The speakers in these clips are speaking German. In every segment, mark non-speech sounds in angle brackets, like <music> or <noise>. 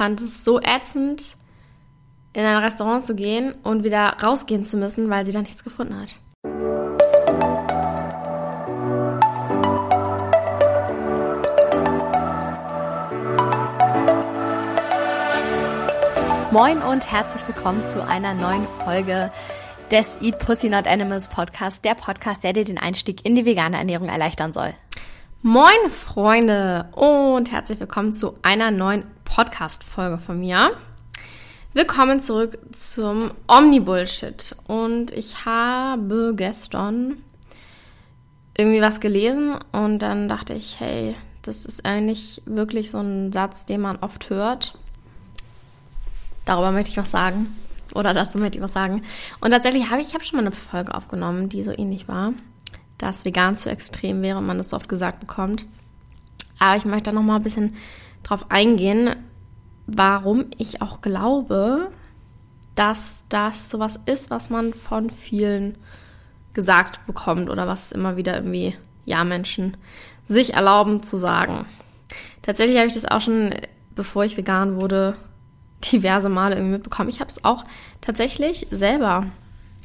fand es so ätzend, in ein Restaurant zu gehen und wieder rausgehen zu müssen, weil sie da nichts gefunden hat. Moin und herzlich willkommen zu einer neuen Folge des Eat Pussy Not Animals Podcast, der Podcast, der dir den Einstieg in die vegane Ernährung erleichtern soll. Moin Freunde und herzlich willkommen zu einer neuen Podcast-Folge von mir. Willkommen zurück zum Omni-Bullshit. Und ich habe gestern irgendwie was gelesen und dann dachte ich, hey, das ist eigentlich wirklich so ein Satz, den man oft hört. Darüber möchte ich was sagen. Oder dazu möchte ich was sagen. Und tatsächlich habe ich, ich habe schon mal eine Folge aufgenommen, die so ähnlich war dass vegan zu extrem wäre und man das so oft gesagt bekommt. Aber ich möchte da noch mal ein bisschen drauf eingehen, warum ich auch glaube, dass das sowas ist, was man von vielen gesagt bekommt oder was immer wieder irgendwie, ja, Menschen sich erlauben zu sagen. Tatsächlich habe ich das auch schon, bevor ich vegan wurde, <laughs> diverse Male irgendwie mitbekommen. Ich habe es auch tatsächlich selber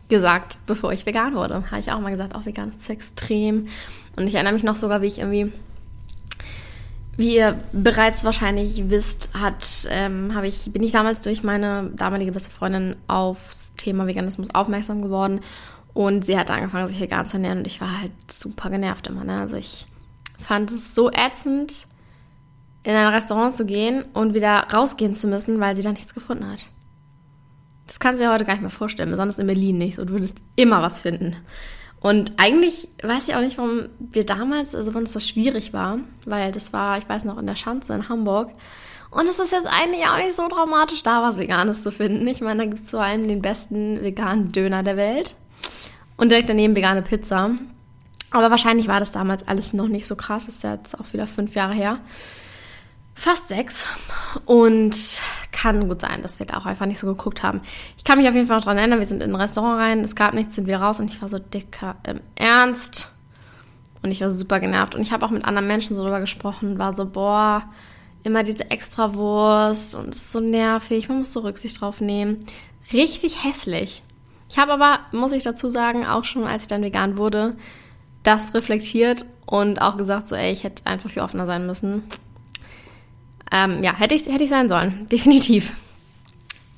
gesagt, bevor ich vegan wurde. Habe ich auch mal gesagt, auch vegan ist zu extrem. Und ich erinnere mich noch sogar, wie ich irgendwie, wie ihr bereits wahrscheinlich wisst, hat, ähm, ich, bin ich damals durch meine damalige beste Freundin aufs Thema Veganismus aufmerksam geworden. Und sie hat angefangen, sich vegan zu ernähren und ich war halt super genervt immer. Ne? Also ich fand es so ätzend, in ein Restaurant zu gehen und wieder rausgehen zu müssen, weil sie da nichts gefunden hat. Das kannst du dir heute gar nicht mehr vorstellen, besonders in Berlin nicht. So, du würdest immer was finden. Und eigentlich weiß ich auch nicht, warum wir damals, also warum es so schwierig war, weil das war, ich weiß noch, in der Schanze in Hamburg. Und es ist jetzt eigentlich auch nicht so dramatisch, da was Veganes zu finden. Ich meine, da gibt es vor allem den besten veganen Döner der Welt. Und direkt daneben vegane Pizza. Aber wahrscheinlich war das damals alles noch nicht so krass. Das ist ja jetzt auch wieder fünf Jahre her fast sechs und kann gut sein, dass wir da auch einfach nicht so geguckt haben. Ich kann mich auf jeden Fall noch dran erinnern, wir sind in ein Restaurant rein, es gab nichts, sind wir raus und ich war so dicker im Ernst und ich war super genervt und ich habe auch mit anderen Menschen so drüber gesprochen, war so, boah, immer diese Extrawurst und es ist so nervig, man muss so Rücksicht drauf nehmen. Richtig hässlich. Ich habe aber, muss ich dazu sagen, auch schon, als ich dann vegan wurde, das reflektiert und auch gesagt, so, ey, ich hätte einfach viel offener sein müssen ähm, ja, hätte ich, hätte ich sein sollen, <laughs> definitiv.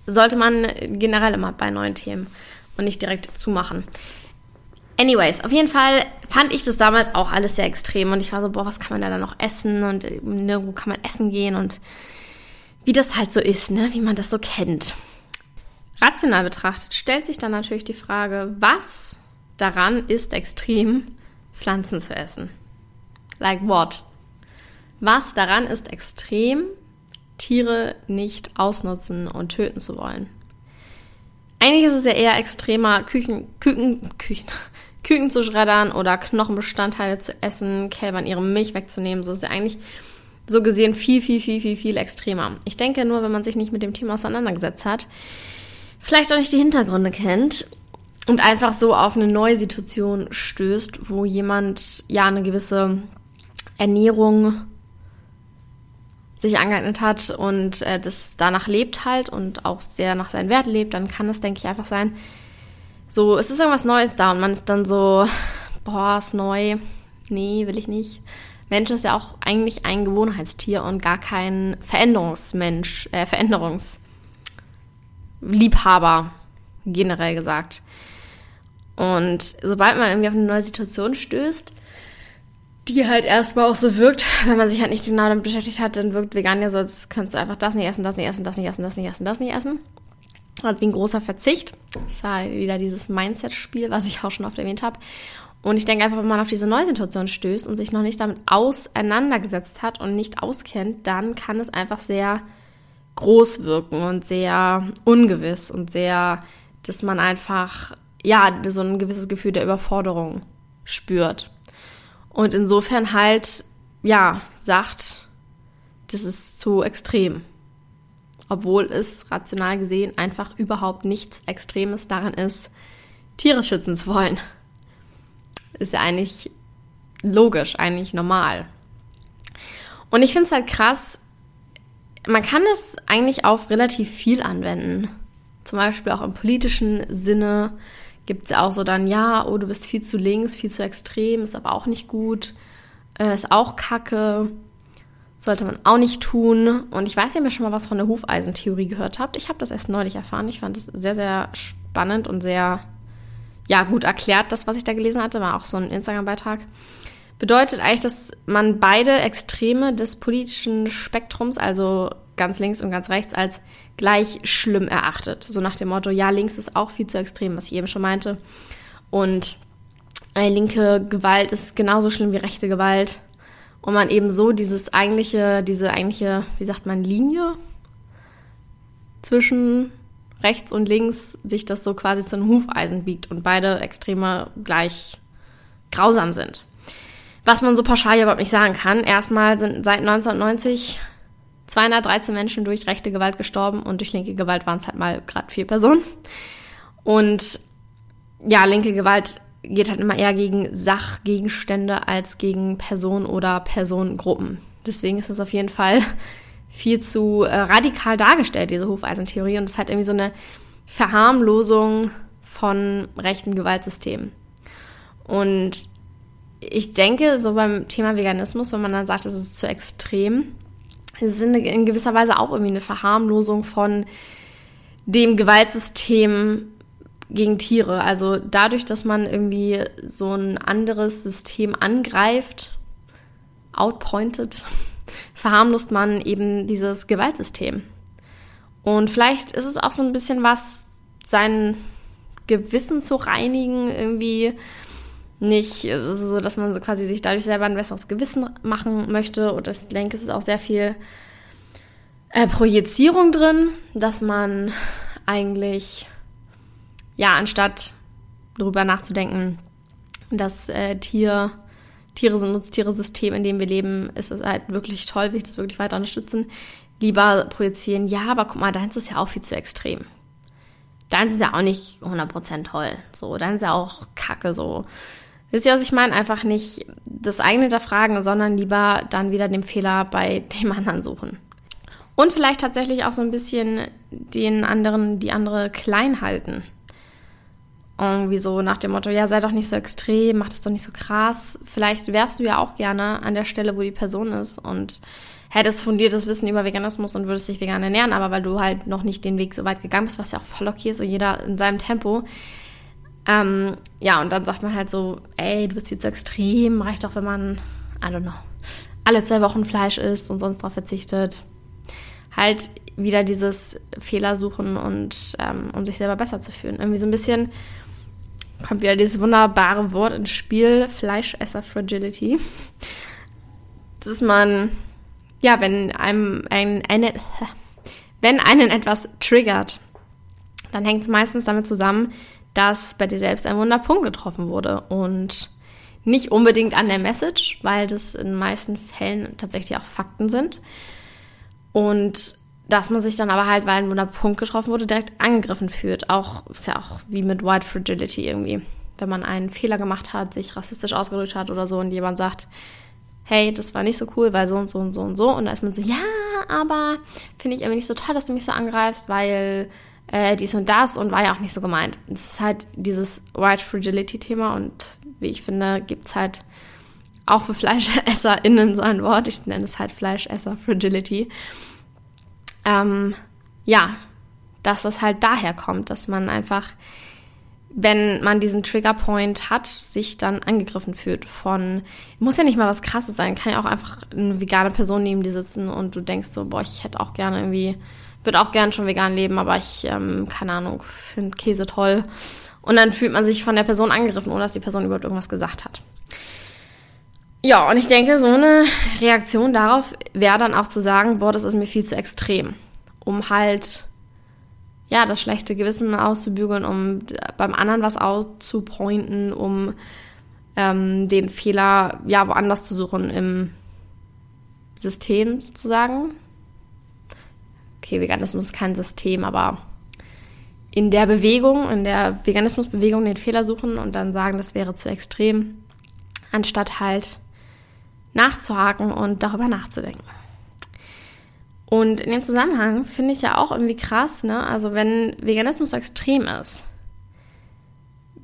Sollte man generell immer bei neuen Themen und nicht direkt zumachen. Anyways, auf jeden Fall fand ich das damals auch alles sehr extrem und ich war so, boah, was kann man da dann noch essen und nirgendwo kann man essen gehen und wie das halt so ist, ne, wie man das so kennt. Rational betrachtet stellt sich dann natürlich die Frage, was daran ist extrem, Pflanzen zu essen? Like what? Was daran ist extrem, Tiere nicht ausnutzen und töten zu wollen. Eigentlich ist es ja eher extremer, Küchen, Küken, Küchen, <laughs> Küken zu schreddern oder Knochenbestandteile zu essen, Kälbern ihre Milch wegzunehmen. So ist ja eigentlich so gesehen viel, viel, viel, viel, viel extremer. Ich denke nur, wenn man sich nicht mit dem Thema auseinandergesetzt hat, vielleicht auch nicht die Hintergründe kennt und einfach so auf eine neue Situation stößt, wo jemand ja eine gewisse Ernährung sich angeeignet hat und äh, das danach lebt halt und auch sehr nach seinen Werten lebt, dann kann es, denke ich, einfach sein, so, es ist irgendwas Neues da und man ist dann so, <laughs> boah, ist neu, nee, will ich nicht. Mensch ist ja auch eigentlich ein Gewohnheitstier und gar kein Veränderungsmensch, äh, Veränderungsliebhaber, generell gesagt. Und sobald man irgendwie auf eine neue Situation stößt, die halt erstmal auch so wirkt, wenn man sich halt nicht genau damit beschäftigt hat, dann wirkt vegan ja so, als könntest du einfach das nicht essen, das nicht essen, das nicht essen, das nicht essen, das nicht essen. Halt wie ein großer Verzicht. Das halt wieder dieses Mindset-Spiel, was ich auch schon oft erwähnt habe. Und ich denke einfach, wenn man auf diese neue Situation stößt und sich noch nicht damit auseinandergesetzt hat und nicht auskennt, dann kann es einfach sehr groß wirken und sehr ungewiss und sehr, dass man einfach, ja, so ein gewisses Gefühl der Überforderung spürt. Und insofern halt, ja, sagt, das ist zu extrem. Obwohl es rational gesehen einfach überhaupt nichts Extremes daran ist, Tiere schützen zu wollen. Ist ja eigentlich logisch, eigentlich normal. Und ich finde es halt krass, man kann es eigentlich auf relativ viel anwenden. Zum Beispiel auch im politischen Sinne gibt es ja auch so dann, ja, oh, du bist viel zu links, viel zu extrem, ist aber auch nicht gut, äh, ist auch kacke, sollte man auch nicht tun. Und ich weiß nicht, ob ihr schon mal was von der Hufeisentheorie gehört habt. Ich habe das erst neulich erfahren. Ich fand es sehr, sehr spannend und sehr, ja, gut erklärt, das, was ich da gelesen hatte, war auch so ein Instagram-Beitrag bedeutet eigentlich, dass man beide Extreme des politischen Spektrums, also ganz links und ganz rechts, als gleich schlimm erachtet. So nach dem Motto, ja, links ist auch viel zu extrem, was ich eben schon meinte. Und eine linke Gewalt ist genauso schlimm wie rechte Gewalt. Und man eben so dieses eigentliche, diese eigentliche, wie sagt man, Linie zwischen rechts und links sich das so quasi zu einem Hufeisen biegt und beide Extreme gleich grausam sind was man so pauschal überhaupt nicht sagen kann. Erstmal sind seit 1990 213 Menschen durch rechte Gewalt gestorben und durch linke Gewalt waren es halt mal gerade vier Personen. Und ja, linke Gewalt geht halt immer eher gegen Sachgegenstände als gegen Personen oder Personengruppen. Deswegen ist es auf jeden Fall viel zu äh, radikal dargestellt, diese Hufeisentheorie. Und es ist halt irgendwie so eine Verharmlosung von rechten Gewaltsystemen. Und ich denke, so beim Thema Veganismus, wenn man dann sagt, es ist zu extrem, es ist in gewisser Weise auch irgendwie eine Verharmlosung von dem Gewaltsystem gegen Tiere. Also dadurch, dass man irgendwie so ein anderes System angreift, outpointed, <laughs> verharmlost man eben dieses Gewaltsystem. Und vielleicht ist es auch so ein bisschen was, sein Gewissen zu reinigen, irgendwie nicht äh, so, dass man so quasi sich dadurch selber ein besseres Gewissen machen möchte. Und ich denke, es ist auch sehr viel äh, Projizierung drin, dass man eigentlich, ja, anstatt darüber nachzudenken, dass äh, Tier, Tiere sind Nutztiere-System, in dem wir leben, ist es halt wirklich toll, will ich das wirklich weiter unterstützen, lieber projizieren, ja, aber guck mal, deins ist ja auch viel zu extrem. Deins ist ja auch nicht 100% toll. So, deins ist ja auch kacke, so. Wisst ihr, was ich meine? Einfach nicht das eigene hinterfragen, sondern lieber dann wieder den Fehler bei <laughs> dem anderen suchen. Und vielleicht tatsächlich auch so ein bisschen den anderen, die andere klein halten. Irgendwie so nach dem Motto, ja, sei doch nicht so extrem, mach das doch nicht so krass. Vielleicht wärst du ja auch gerne an der Stelle, wo die Person ist und hättest fundiertes Wissen über Veganismus und würdest dich vegan ernähren, aber weil du halt noch nicht den Weg so weit gegangen bist, was ja auch voll okay ist und jeder in seinem Tempo, ähm, ja, und dann sagt man halt so, ey, du bist viel zu extrem, reicht doch, wenn man, I don't know, alle zwei Wochen Fleisch isst und sonst darauf verzichtet. Halt wieder dieses Fehler suchen und ähm, um sich selber besser zu fühlen. Irgendwie so ein bisschen kommt wieder dieses wunderbare Wort ins Spiel, Fleischesser Fragility. Das ist man, ja, wenn einem ein, eine, wenn einen etwas triggert, dann hängt es meistens damit zusammen, dass bei dir selbst ein Wunderpunkt getroffen wurde und nicht unbedingt an der Message, weil das in den meisten Fällen tatsächlich auch Fakten sind. Und dass man sich dann aber halt, weil ein Wunderpunkt getroffen wurde, direkt angegriffen fühlt. Auch ist ja auch wie mit White Fragility irgendwie. Wenn man einen Fehler gemacht hat, sich rassistisch ausgedrückt hat oder so und jemand sagt, hey, das war nicht so cool, weil so und so und so und so. Und da ist man so, ja, aber finde ich irgendwie nicht so toll, dass du mich so angreifst, weil äh, dies und das und war ja auch nicht so gemeint. Es ist halt dieses White Fragility-Thema und wie ich finde, gibt es halt auch für <laughs> FleischesserInnen so ein Wort. Ich nenne es halt Fleischesser Fragility. Ähm, ja, dass das halt daher kommt, dass man einfach, wenn man diesen Triggerpoint hat, sich dann angegriffen fühlt von, muss ja nicht mal was krasses sein, kann ja auch einfach eine vegane Person neben dir sitzen und du denkst so, boah, ich hätte auch gerne irgendwie würde auch gern schon vegan leben, aber ich, ähm, keine Ahnung, finde Käse toll. Und dann fühlt man sich von der Person angegriffen, ohne dass die Person überhaupt irgendwas gesagt hat. Ja, und ich denke, so eine Reaktion darauf wäre dann auch zu sagen, boah, das ist mir viel zu extrem. Um halt, ja, das schlechte Gewissen auszubügeln, um beim anderen was auszupointen, um ähm, den Fehler, ja, woanders zu suchen im System sozusagen okay, Veganismus ist kein System, aber in der Bewegung, in der Veganismusbewegung den Fehler suchen und dann sagen, das wäre zu extrem, anstatt halt nachzuhaken und darüber nachzudenken. Und in dem Zusammenhang finde ich ja auch irgendwie krass, ne? Also wenn Veganismus so extrem ist,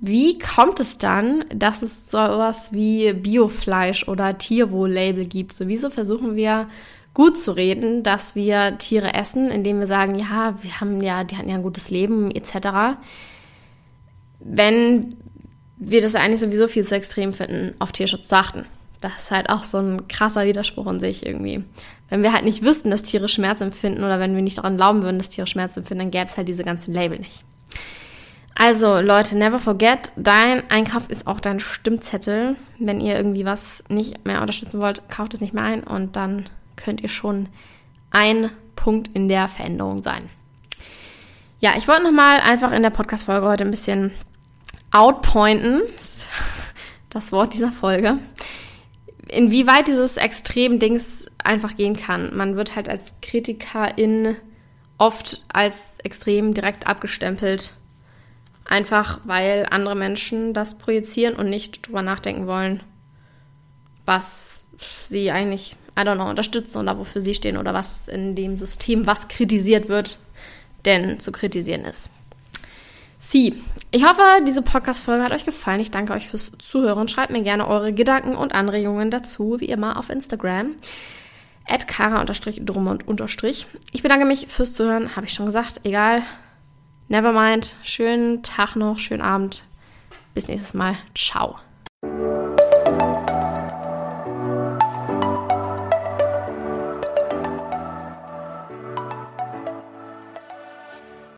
wie kommt es dann, dass es sowas wie Biofleisch oder Tierwohl-Label gibt? So, wieso versuchen wir gut zu reden, dass wir Tiere essen, indem wir sagen, ja, wir haben ja, die hatten ja ein gutes Leben, etc. Wenn wir das eigentlich sowieso viel zu extrem finden, auf Tierschutz zu achten. Das ist halt auch so ein krasser Widerspruch in sich irgendwie. Wenn wir halt nicht wüssten, dass Tiere Schmerz empfinden oder wenn wir nicht daran glauben würden, dass Tiere Schmerz empfinden, dann gäbe es halt diese ganzen Label nicht. Also Leute, never forget, dein Einkauf ist auch dein Stimmzettel. Wenn ihr irgendwie was nicht mehr unterstützen wollt, kauft es nicht mehr ein und dann könnt ihr schon ein Punkt in der Veränderung sein. Ja, ich wollte nochmal einfach in der Podcast-Folge heute ein bisschen outpointen, <laughs> das Wort dieser Folge, inwieweit dieses Extrem-Dings einfach gehen kann. Man wird halt als Kritikerin oft als extrem direkt abgestempelt Einfach weil andere Menschen das projizieren und nicht drüber nachdenken wollen, was sie eigentlich, I don't know, unterstützen oder wofür sie stehen oder was in dem System, was kritisiert wird, denn zu kritisieren ist. Sie, ich hoffe, diese Podcast-Folge hat euch gefallen. Ich danke euch fürs Zuhören. Schreibt mir gerne eure Gedanken und Anregungen dazu, wie immer auf Instagram. At kara-drum und unterstrich. Ich bedanke mich fürs Zuhören, habe ich schon gesagt. Egal, Nevermind. Schönen Tag noch, schönen Abend. Bis nächstes Mal. Ciao.